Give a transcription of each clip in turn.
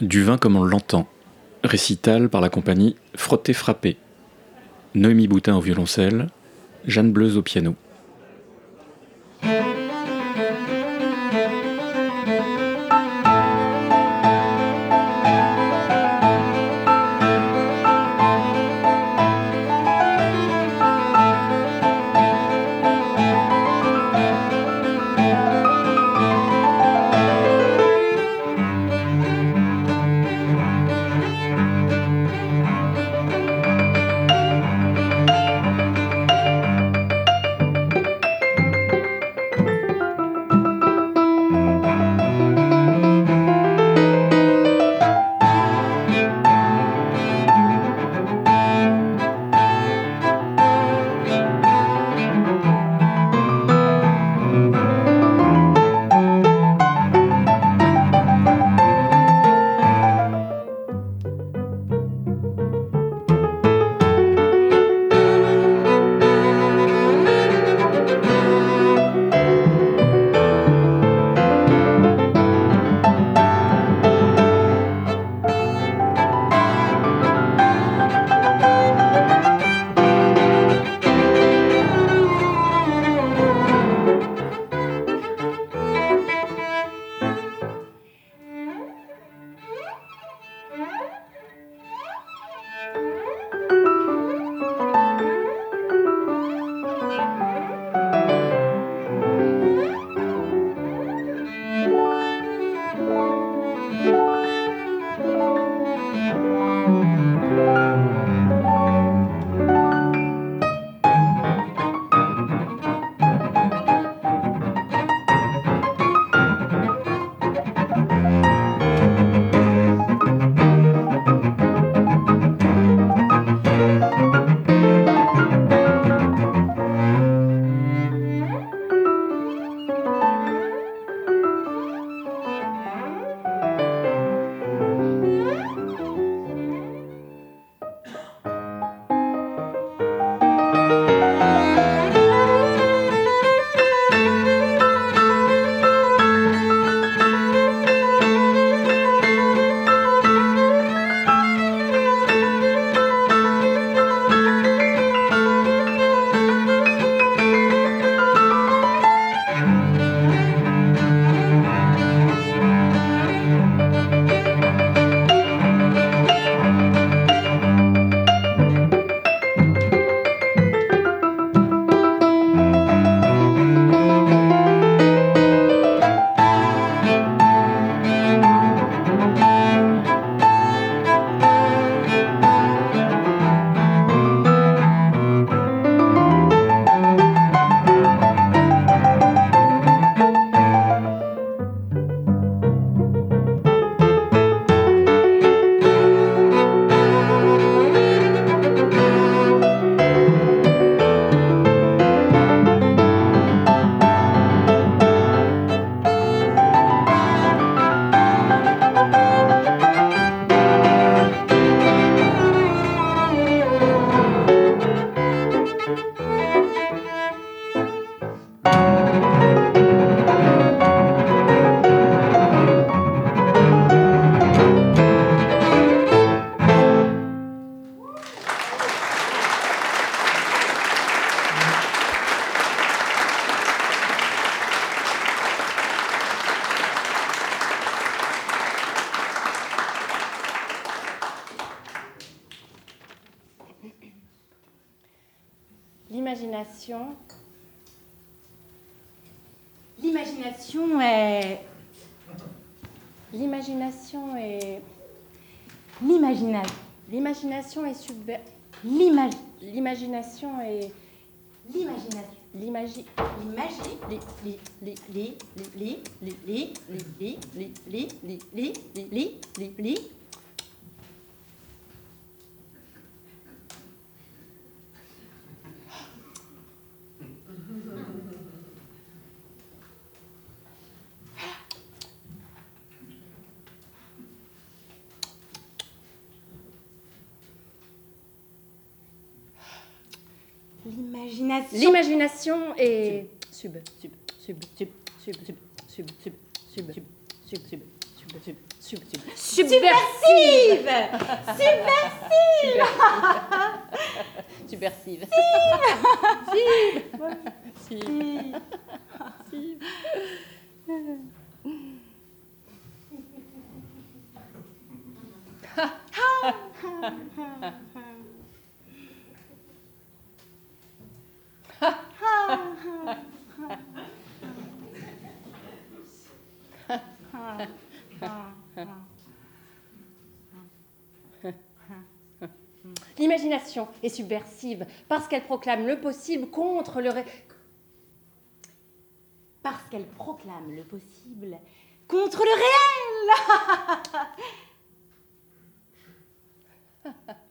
Du vin comme on l'entend. Récital par la compagnie Frotter Frappé. Noémie Boutin au violoncelle, Jeanne Bleuze au piano. L'imagination est subver... L'imagination est... L'imagination. L'imagie. L'imagie. L'imagination est sub, sub, sub, sub, sub, sub, sub, sub, sub, sub, sub, sub, sub, sub, sub, Subversive Subversive Subversive. L'imagination est subversive parce qu'elle proclame le possible contre le ré... Parce qu'elle proclame le possible contre le réel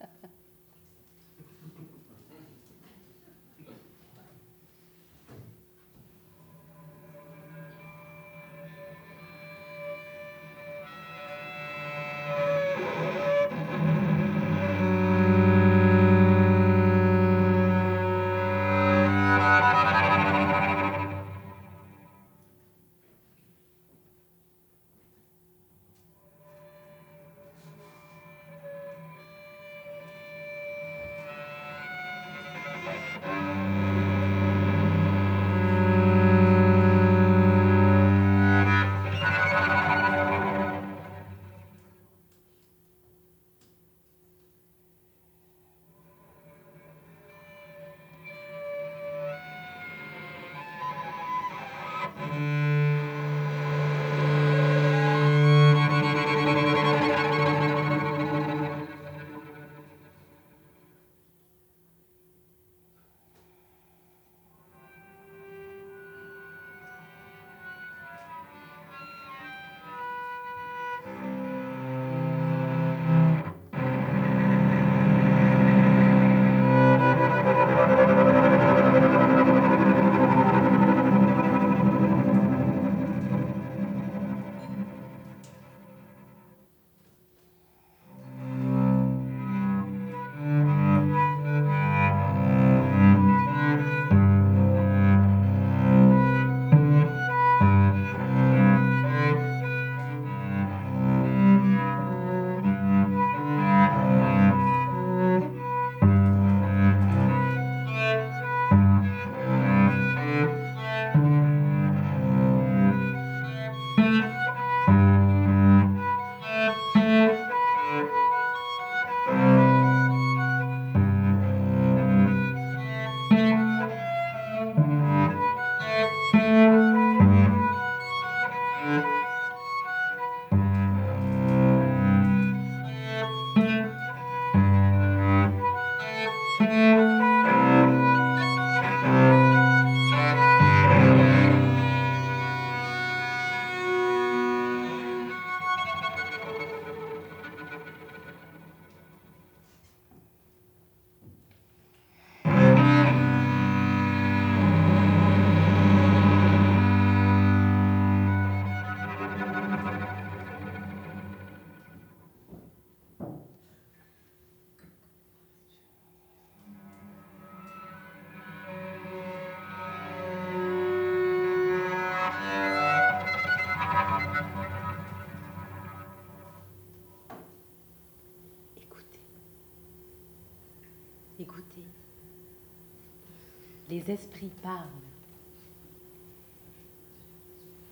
les esprits parlent.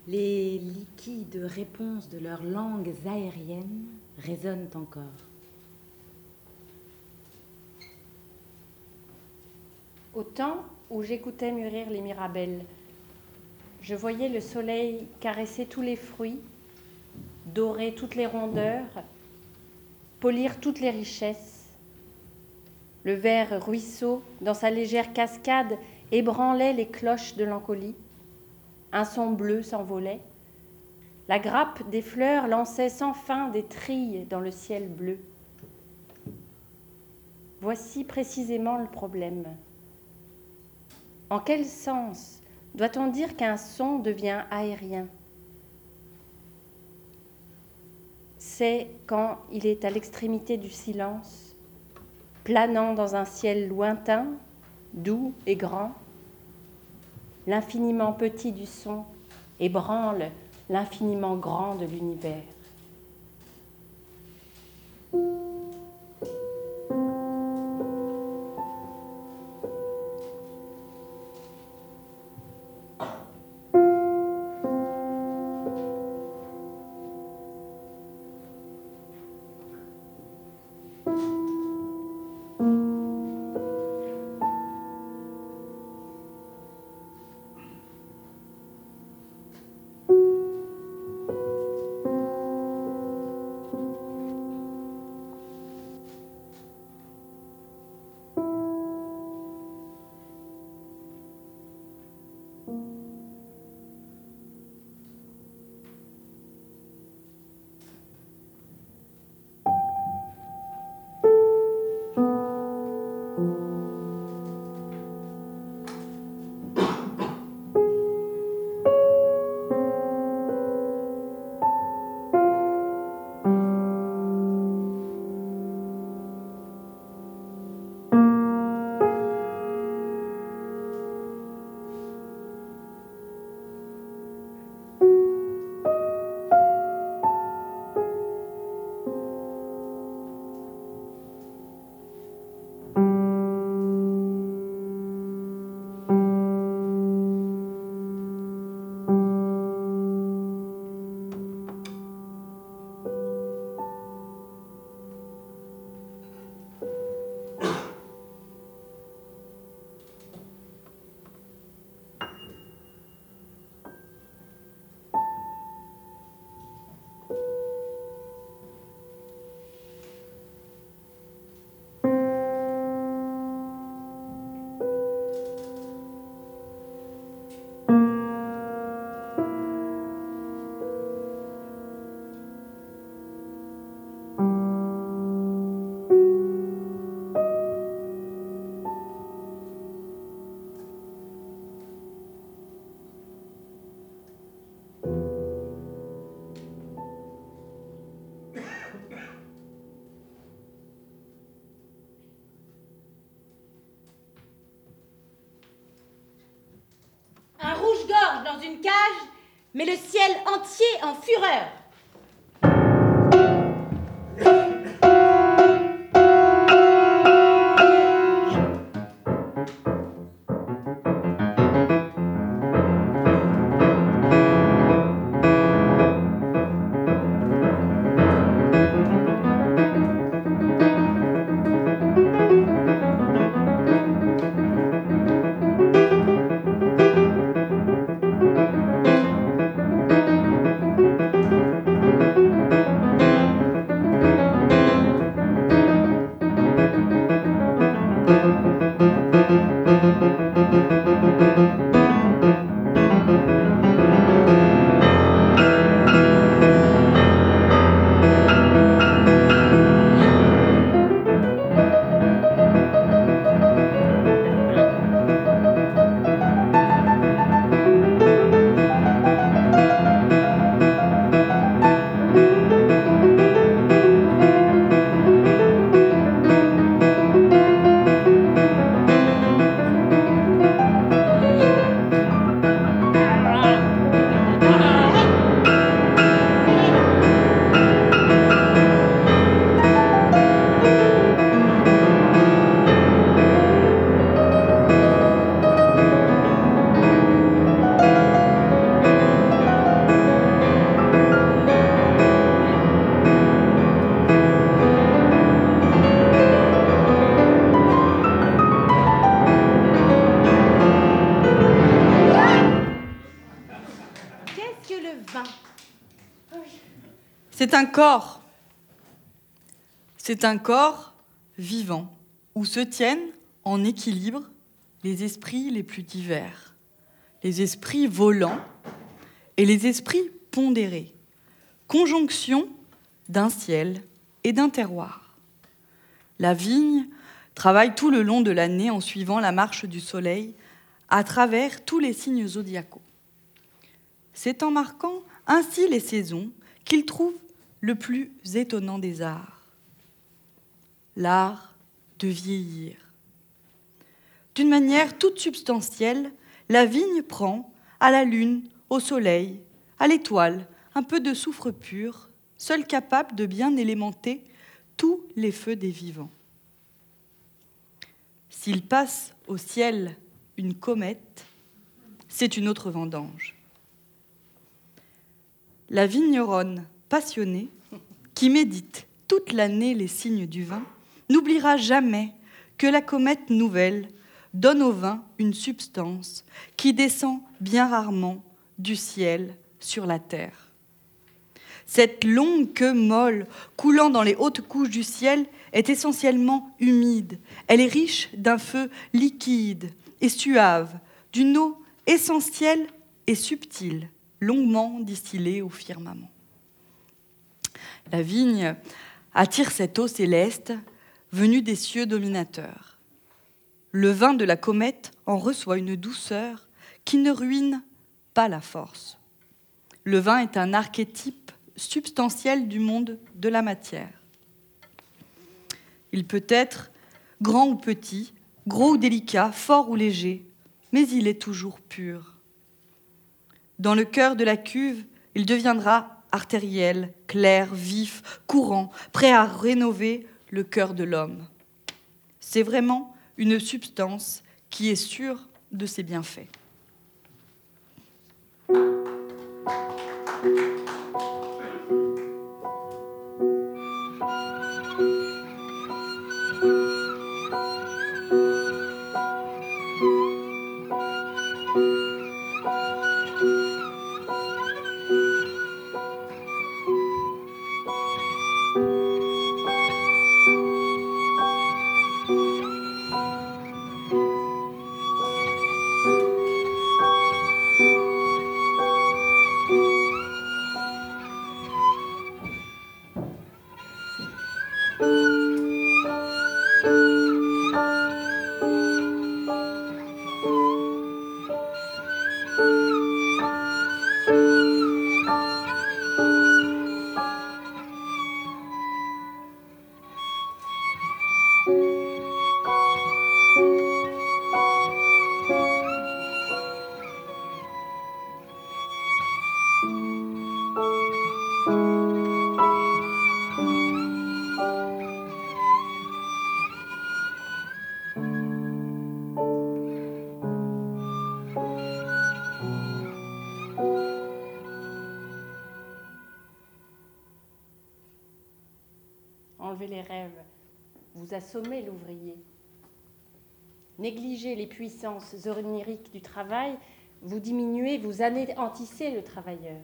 Les liquides réponses de leurs langues aériennes résonnent encore. Au temps où j'écoutais mûrir les mirabelles, je voyais le soleil caresser tous les fruits, dorer toutes les rondeurs, polir toutes les richesses le vert ruisseau, dans sa légère cascade, ébranlait les cloches de l'encolie. Un son bleu s'envolait. La grappe des fleurs lançait sans fin des trilles dans le ciel bleu. Voici précisément le problème. En quel sens doit-on dire qu'un son devient aérien? C'est quand il est à l'extrémité du silence planant dans un ciel lointain, doux et grand. L'infiniment petit du son ébranle l'infiniment grand de l'univers. Dans une cage met le ciel entier en fureur. Corps. C'est un corps vivant où se tiennent en équilibre les esprits les plus divers, les esprits volants et les esprits pondérés, conjonction d'un ciel et d'un terroir. La vigne travaille tout le long de l'année en suivant la marche du soleil à travers tous les signes zodiacaux. C'est en marquant ainsi les saisons qu'il trouve le plus étonnant des arts, l'art de vieillir. D'une manière toute substantielle, la vigne prend à la lune, au soleil, à l'étoile, un peu de soufre pur, seul capable de bien élémenter tous les feux des vivants. S'il passe au ciel une comète, c'est une autre vendange. La vigneronne passionnée, qui médite toute l'année les signes du vin, n'oubliera jamais que la comète nouvelle donne au vin une substance qui descend bien rarement du ciel sur la terre. Cette longue queue molle coulant dans les hautes couches du ciel est essentiellement humide. Elle est riche d'un feu liquide et suave, d'une eau essentielle et subtile, longuement distillée au firmament. La vigne attire cette eau céleste venue des cieux dominateurs. Le vin de la comète en reçoit une douceur qui ne ruine pas la force. Le vin est un archétype substantiel du monde de la matière. Il peut être grand ou petit, gros ou délicat, fort ou léger, mais il est toujours pur. Dans le cœur de la cuve, il deviendra artériel, clair, vif, courant, prêt à rénover le cœur de l'homme. C'est vraiment une substance qui est sûre de ses bienfaits. L'ouvrier. Négligez les puissances oniriques du travail, vous diminuez, vous anéantissez le travailleur.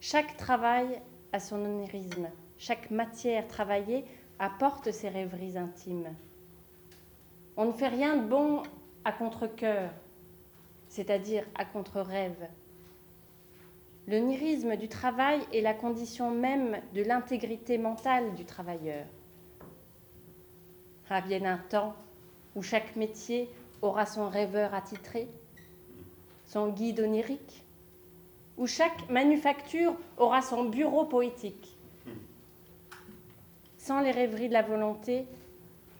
Chaque travail a son onirisme, chaque matière travaillée apporte ses rêveries intimes. On ne fait rien de bon à contre-coeur, c'est-à-dire à contre-rêve. Le nirisme du travail est la condition même de l'intégrité mentale du travailleur. Ravienne un temps où chaque métier aura son rêveur attitré, son guide onirique, où chaque manufacture aura son bureau poétique. Sans les rêveries de la volonté,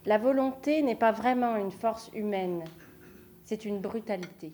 la volonté n'est pas vraiment une force humaine, c'est une brutalité.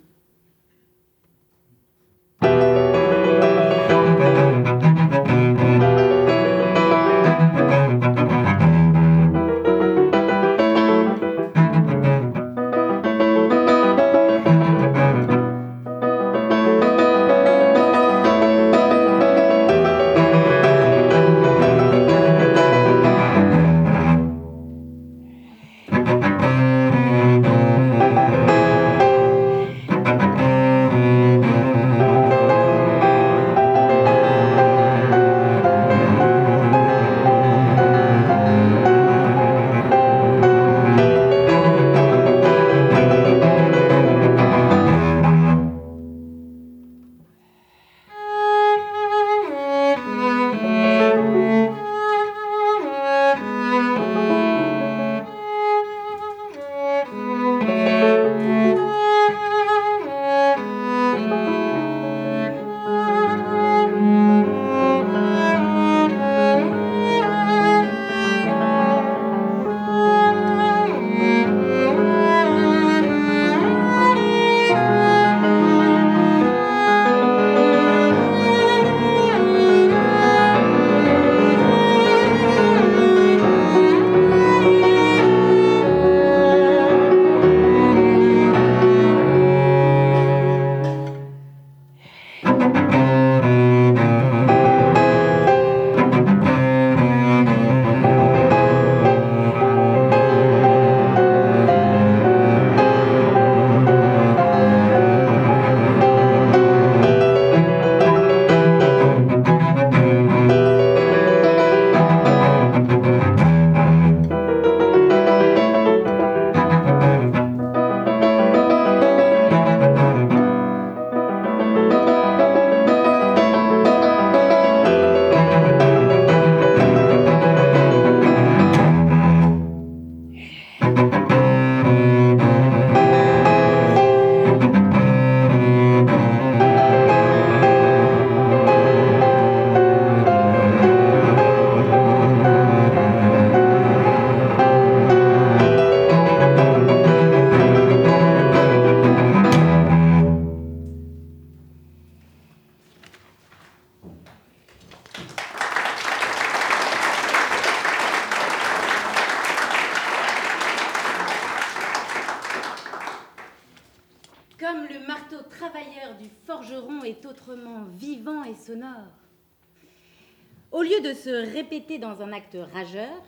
Dans un acte rageur,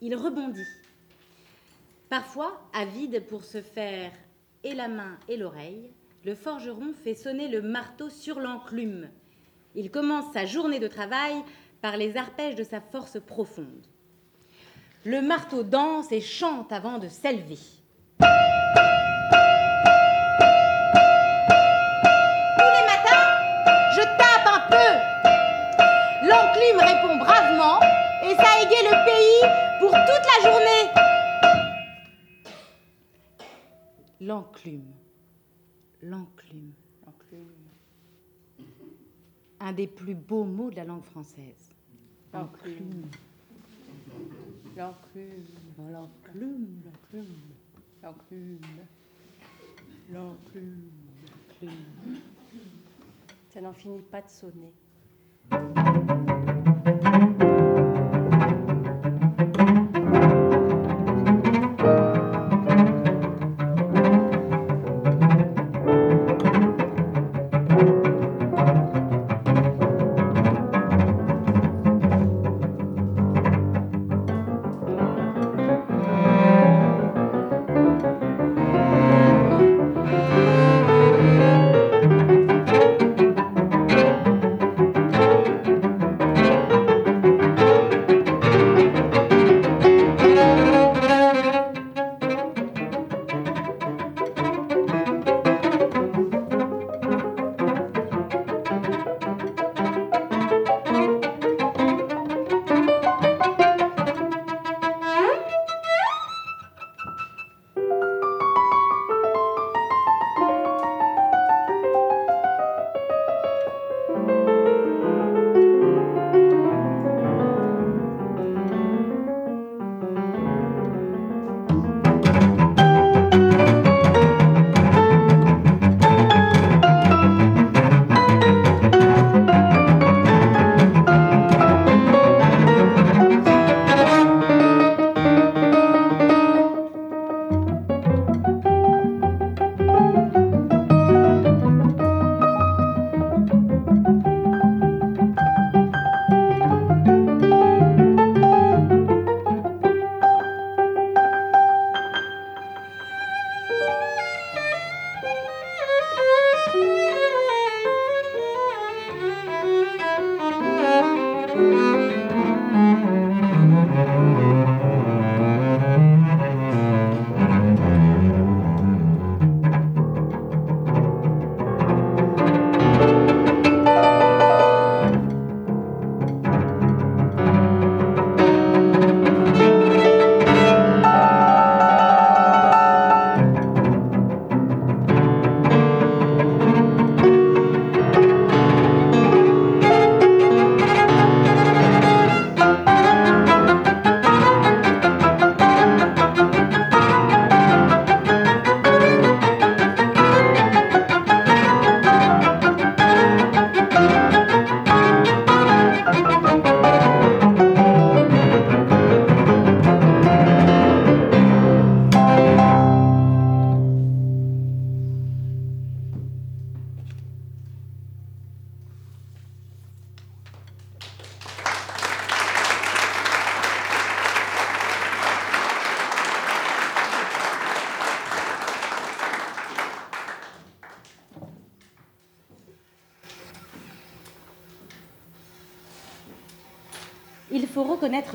il rebondit. Parfois, avide pour se faire et la main et l'oreille, le forgeron fait sonner le marteau sur l'enclume. Il commence sa journée de travail par les arpèges de sa force profonde. Le marteau danse et chante avant de s'élever. L'enclume. L'enclume. Un des plus beaux mots de la langue française. L'enclume. L'enclume. L'enclume. L'enclume. L'enclume. Ça n'en finit pas de sonner.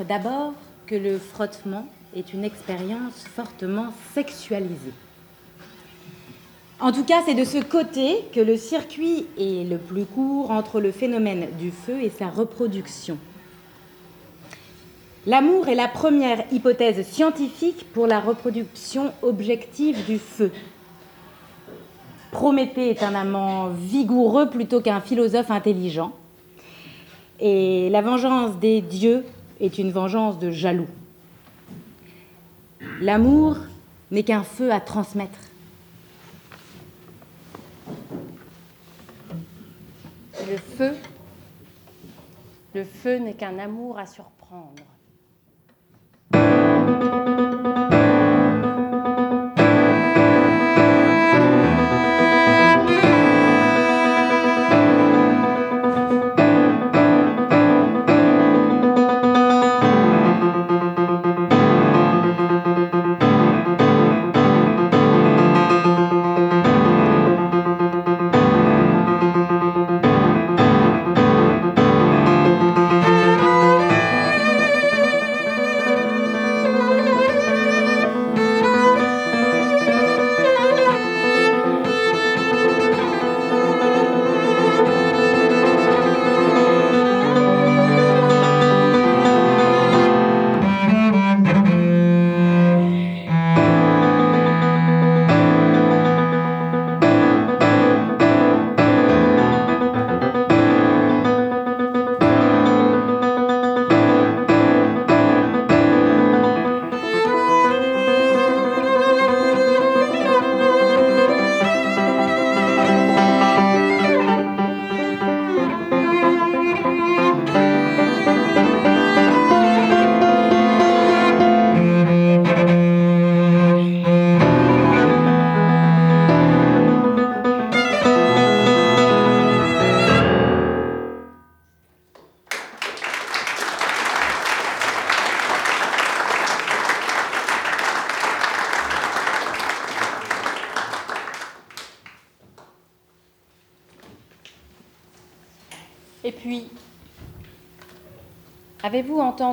D'abord que le frottement est une expérience fortement sexualisée. En tout cas, c'est de ce côté que le circuit est le plus court entre le phénomène du feu et sa reproduction. L'amour est la première hypothèse scientifique pour la reproduction objective du feu. Prométhée est un amant vigoureux plutôt qu'un philosophe intelligent. Et la vengeance des dieux est une vengeance de jaloux. L'amour n'est qu'un feu à transmettre. Le feu, le feu n'est qu'un amour à surprendre.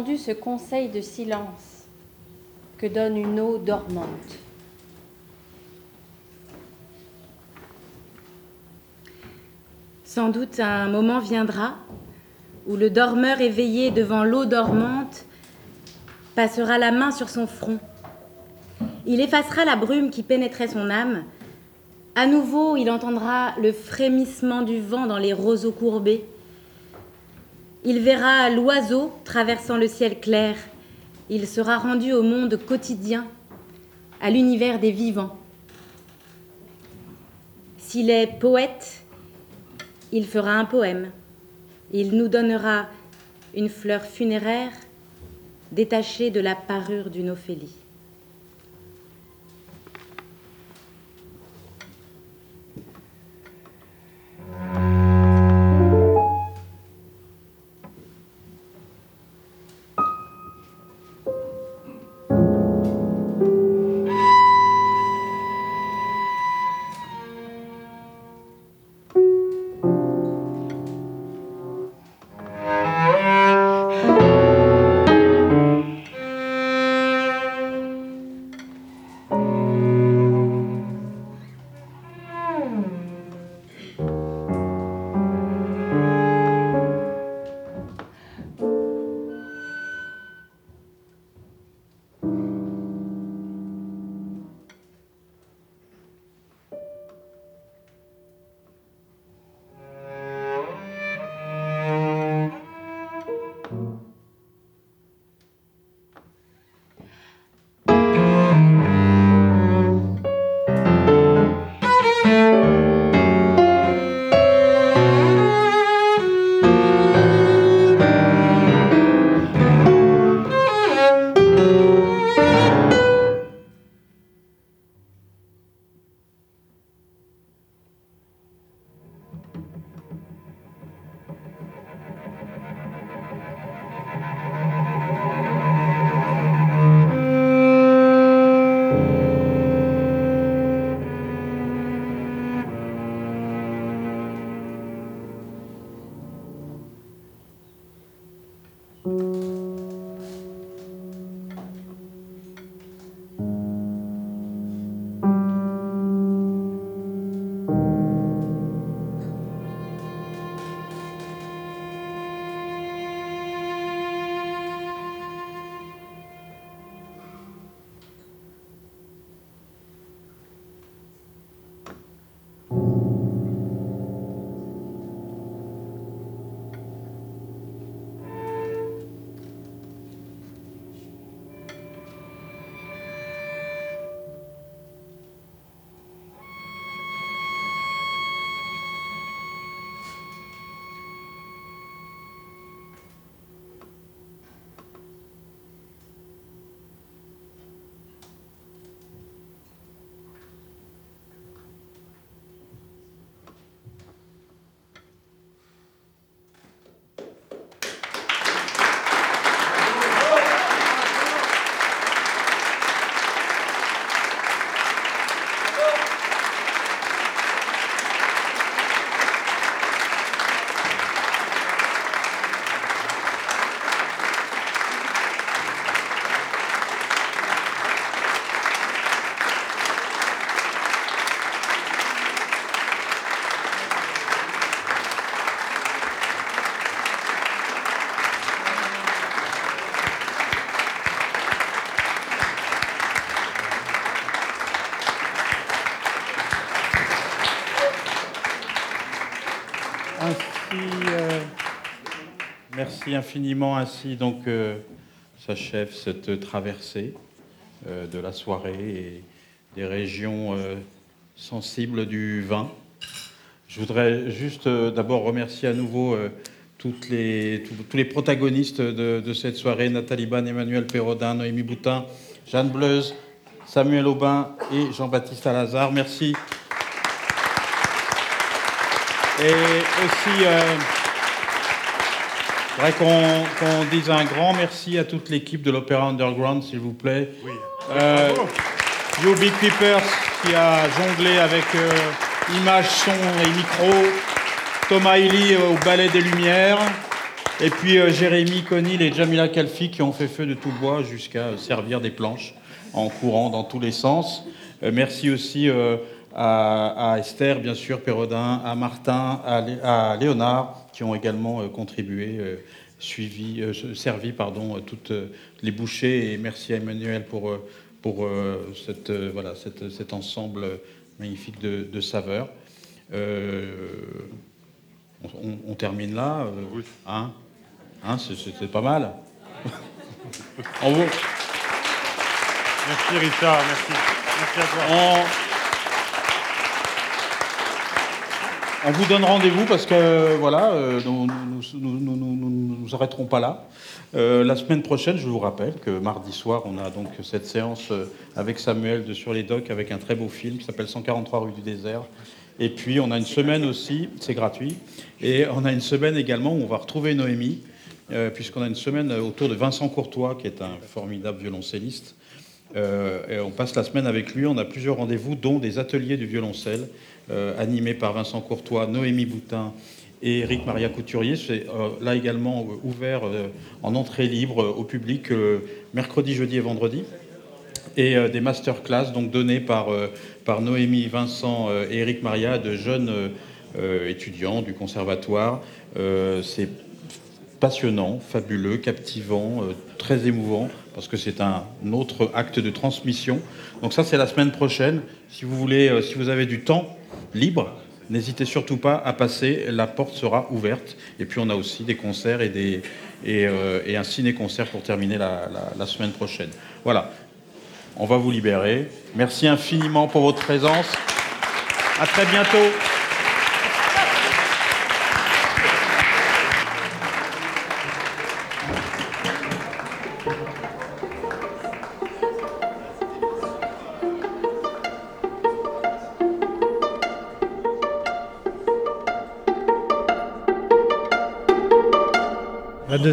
Ce conseil de silence que donne une eau dormante Sans doute un moment viendra où le dormeur éveillé devant l'eau dormante passera la main sur son front. Il effacera la brume qui pénétrait son âme. À nouveau, il entendra le frémissement du vent dans les roseaux courbés. Il verra l'oiseau traversant le ciel clair. Il sera rendu au monde quotidien, à l'univers des vivants. S'il est poète, il fera un poème. Il nous donnera une fleur funéraire détachée de la parure d'une Ophélie. Merci infiniment. Ainsi donc euh, s'achève cette traversée euh, de la soirée et des régions euh, sensibles du vin. Je voudrais juste d'abord remercier à nouveau toutes les, tous les protagonistes de, de, cette soirée, Nathalie Ban, Emmanuel Perrodin, Noémie Boutin, Jeanne Bleuze, Samuel Aubin et Jean-Baptiste Alazard. Merci. Et aussi... Je voudrais qu'on dise un grand merci à toute l'équipe de l'Opéra Underground, s'il vous plaît. Oui. Euh, you Big Peepers qui a jonglé avec euh, images, son et micro. Thomas Illy au ballet des Lumières. Et puis Jérémy Conil et Jamila Kalfi qui ont fait feu de tout bois jusqu'à servir des planches en courant dans tous les sens. merci aussi à, Esther, bien sûr, Pérodin, à Martin, à, Léonard, qui ont également contribué, suivi, servi pardon, toutes les bouchées. Et merci à Emmanuel pour, pour cette, voilà, cet ensemble magnifique de, saveurs. On, termine là. oui. Hein? Hein, C'était pas mal. En vous. Merci Richard, merci. Merci à toi. On, vous donne rendez-vous parce que voilà, euh, nous ne nous, arrêterons pas là. Euh, la semaine prochaine, je vous rappelle que mardi soir, on a donc cette séance euh, avec Samuel de Sur les Docks avec un très beau film qui s'appelle 143 rue du désert. Et puis on a une semaine aussi, c'est gratuit, et on a une semaine également où on va retrouver Noémie puisqu'on a une semaine autour de Vincent Courtois, qui est un formidable violoncelliste. Et on passe la semaine avec lui. On a plusieurs rendez-vous, dont des ateliers du violoncelle, euh, animés par Vincent Courtois, Noémie Boutin et Eric Maria Couturier. C'est là également ouvert en entrée libre au public mercredi, jeudi et vendredi. Et des masterclass donc donnés par, par Noémie, Vincent et Eric Maria, de jeunes étudiants du conservatoire. C'est passionnant, fabuleux, captivant, euh, très émouvant, parce que c'est un autre acte de transmission. Donc ça, c'est la semaine prochaine. Si vous voulez, euh, si vous avez du temps libre, n'hésitez surtout pas à passer. La porte sera ouverte. Et puis on a aussi des concerts et, euh, un ciné-concert pour terminer la, la semaine prochaine. Voilà. On va vous libérer. Merci infiniment pour votre présence. À très bientôt.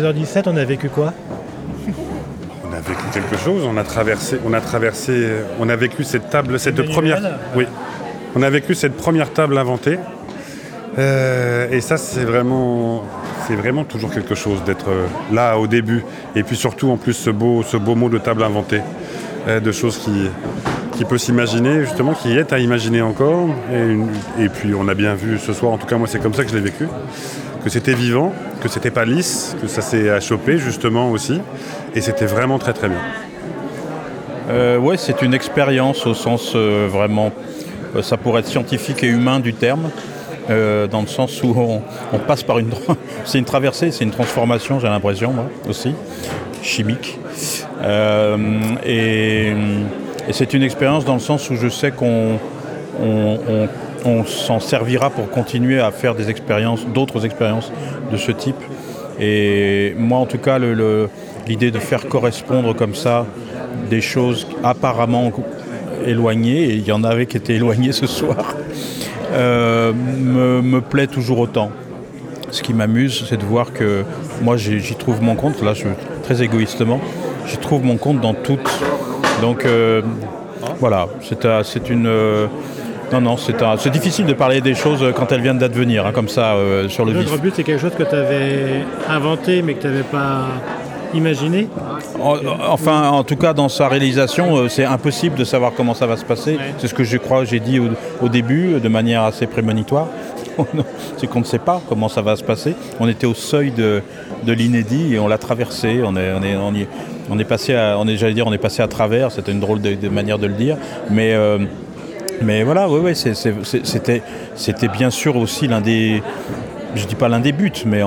À 2h17, on a vécu quoi? On a vécu quelque chose, on a traversé, on a traversé, on a vécu cette table, cette première. Oui. On a vécu cette première table inventée. Euh, et ça, c'est vraiment, c'est vraiment toujours quelque chose d'être là au début. Et puis surtout, en plus, ce beau, ce beau mot de table inventée, euh, de choses qui, qui peut s'imaginer, justement, qui est à imaginer encore. Et, et, puis, on a bien vu ce soir, en tout cas, moi, c'est comme ça que je l'ai vécu que c'était vivant, que c'était pas lisse, que ça s'est achoppé justement aussi, et c'était vraiment très très bien. Euh, ouais, c'est une expérience au sens euh, vraiment, euh, ça pourrait être scientifique et humain du terme, euh, dans le sens où on, passe par une, c'est une traversée, c'est une transformation, j'ai l'impression moi aussi, chimique, et, c'est une expérience dans le sens où je sais qu'on on, on s'en servira pour continuer à faire des expériences, d'autres expériences de ce type. Et moi, en tout cas, l'idée de faire correspondre comme ça des choses apparemment éloignées, et il y en avait qui étaient éloignées ce soir, euh, me, plaît toujours autant. Ce qui m'amuse, c'est de voir que moi, j'y trouve mon compte, là, je, très égoïstement, j'y trouve mon compte dans toutes. Donc, euh, voilà, c'est une non, non, c'est difficile de parler des choses quand elles viennent d'advenir, hein, comme ça, euh, sur le vif. Le but, c'est quelque chose que tu avais inventé, mais que tu n'avais pas imaginé Enfin, en tout cas, dans sa réalisation, euh, c'est impossible de savoir comment ça va se passer. C'est ce que je crois, j'ai dit au, début, de manière assez prémonitoire. c'est qu'on ne sait pas comment ça va se passer. On était au seuil de, l'inédit et on l'a traversé. On est, on est, on est, on est passé à, on est, j'allais dire, on est passé à travers. C'était une drôle de, manière de le dire, mais euh, mais voilà, oui, oui, c'était, c'était bien sûr aussi l'un des, je dis pas l'un des buts, mais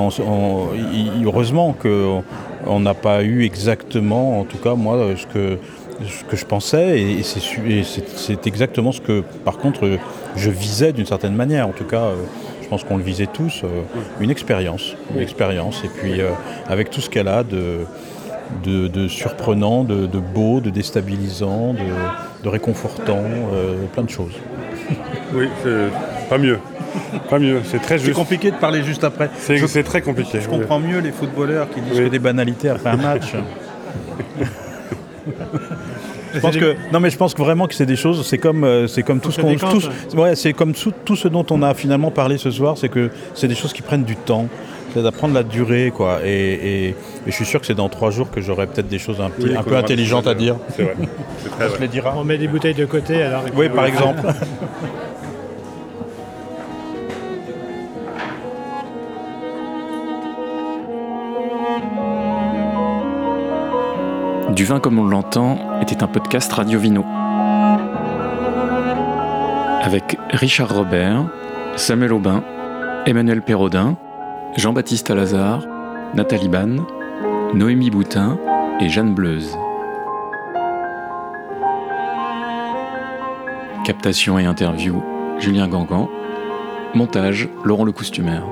heureusement qu'on n'a pas eu exactement, en tout cas moi, ce que, ce que je pensais, et, c'est, exactement ce que, par contre, je visais d'une certaine manière. En tout cas, euh, je pense qu'on le visait tous, euh, une expérience, une expérience, et puis euh, avec tout ce qu'elle a de de, surprenant, de, beau, de déstabilisant, de, réconfortant, euh, plein de choses. Oui, pas mieux. Pas mieux, c'est très juste. C'est compliqué de parler juste après. C'est très compliqué. Je comprends mieux les footballeurs qui disent des banalités après un match. Je pense que non mais je pense que vraiment que c'est des choses, c'est comme euh, c'est comme tout ce qu'on ouais, c'est comme tout, tout ce dont on a finalement parlé ce soir, c'est que c'est des choses qui prennent du temps, c'est d'apprendre la durée quoi. Et, et- et je suis sûr que c'est dans trois jours que j'aurai peut-être des choses un, petit- Oui, un qu'on peu intelligentes à dire. C'est vrai. Très On vrai. les dira. On met des bouteilles de côté alors. Oui, par exemple. Du vin comme on l'entend était un podcast Radio Vino. Avec Richard Robert, Samuel Aubin, Emmanuel Perraudin, Jean-Baptiste Alazard, Nathalie Ban, Noémie Boutin et Jeanne Bleuze. Captation et interview, Julien Gangan. Montage, Laurent Le Costumaire.